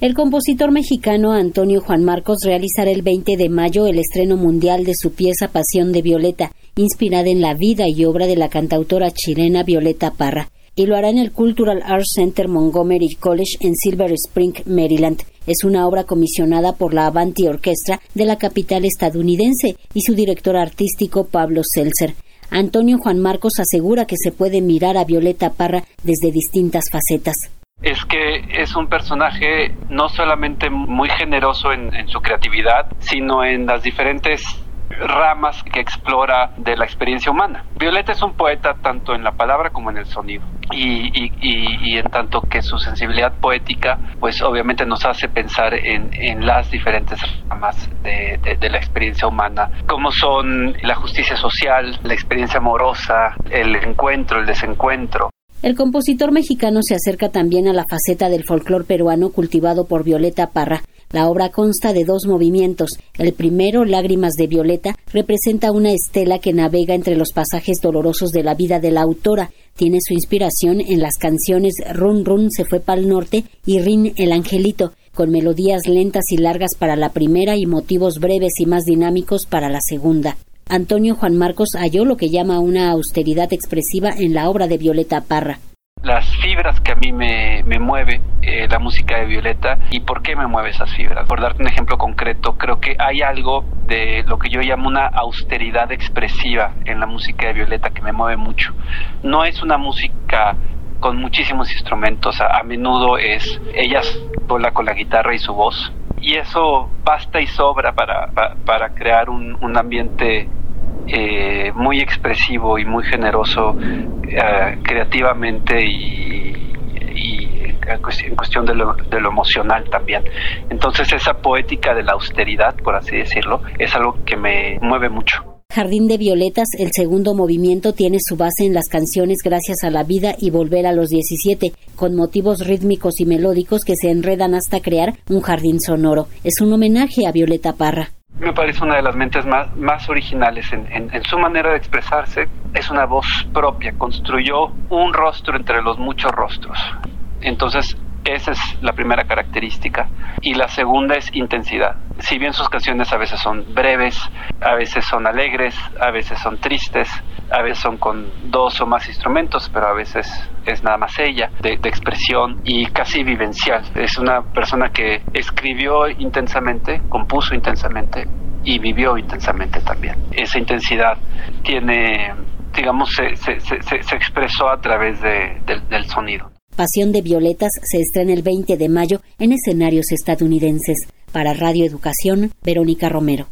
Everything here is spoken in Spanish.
El compositor mexicano Antonio Juan Marcos realizará el 20 de mayo el estreno mundial de su pieza Pasión de Violeta, inspirada en la vida y obra de la cantautora chilena Violeta Parra, y lo hará en el Cultural Arts Center Montgomery College en Silver Spring, Maryland. Es una obra comisionada por la Avanti Orquestra de la capital estadounidense y su director artístico Pablo Seltzer. Antonio Juan Marcos asegura que se puede mirar a Violeta Parra desde distintas facetas es que es un personaje no solamente muy generoso en, su creatividad, sino en las diferentes ramas que explora de la experiencia humana. Violeta es un poeta tanto en la palabra como en el sonido y, en tanto que su sensibilidad poética pues obviamente nos hace pensar en, las diferentes ramas de, de, la experiencia humana como son la justicia social, la experiencia amorosa, el encuentro, el desencuentro, el compositor mexicano se acerca también a la faceta del folclore peruano cultivado por Violeta Parra. La obra consta de dos movimientos. El primero, Lágrimas de Violeta, representa una estela que navega entre los pasajes dolorosos de la vida de la autora. Tiene su inspiración en las canciones Run Run se fue pa'l norte y Rin el angelito, con melodías lentas y largas para la primera y motivos breves y más dinámicos para la segunda. Antonio Juan Marcos halló lo que llama una austeridad expresiva en la obra de Violeta Parra. Las fibras que a mí me, me mueve eh, la música de Violeta y por qué me mueve esas fibras. Por darte un ejemplo concreto, creo que hay algo de lo que yo llamo una austeridad expresiva en la música de Violeta que me mueve mucho. No es una música con muchísimos instrumentos, a, menudo es ella sola con la guitarra y su voz. Y eso basta y sobra para, para, crear un, un ambiente eh, muy expresivo y muy generoso eh, creativamente y, en cuestión de lo, emocional también. Entonces esa poética de la austeridad, por así decirlo, es algo que me mueve mucho. Jardín de Violetas, el segundo movimiento, tiene su base en las canciones Gracias a la vida y Volver a los 17, con motivos rítmicos y melódicos que se enredan hasta crear un jardín sonoro. Es un homenaje a Violeta Parra me parece una de las mentes más, más originales en, en, su manera de expresarse. Es una voz propia, construyó un rostro entre los muchos rostros. Entonces, esa es la primera característica. Y la segunda es intensidad. Si bien sus canciones a veces son breves, a veces son alegres, a veces son tristes, a veces son con dos o más instrumentos, pero a veces es nada más ella, de, expresión y casi vivencial. Es una persona que escribió intensamente, compuso intensamente y vivió intensamente también. Esa intensidad tiene, digamos, se, expresó a través de, del sonido. Pasión de Violetas se estrena el 20 de mayo en escenarios estadounidenses. Para Radio Educación, Verónica Romero.